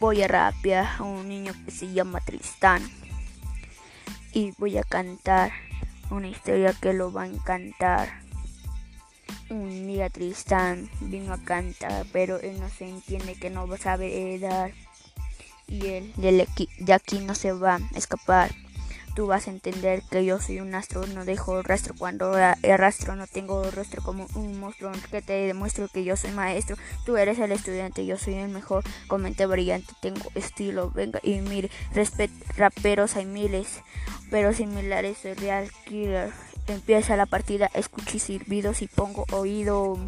voy a rapear a un niño que se llama Tristán y voy a cantar una historia que lo va a encantar. Un día Tristán vino a cantar, pero él no se entiende que no sabe dar. Y él de aquí no se va a escapar tú vas a entender que yo soy un astro, no dejo rastro cuando rastro no tengo rostro como un monstruo que te demuestro que yo soy maestro, tú eres el estudiante, yo soy el mejor, comente brillante, tengo estilo, venga y mire, respet raperos hay miles, pero similares soy real killer. Empieza la partida, escuché silbidos y pongo oído.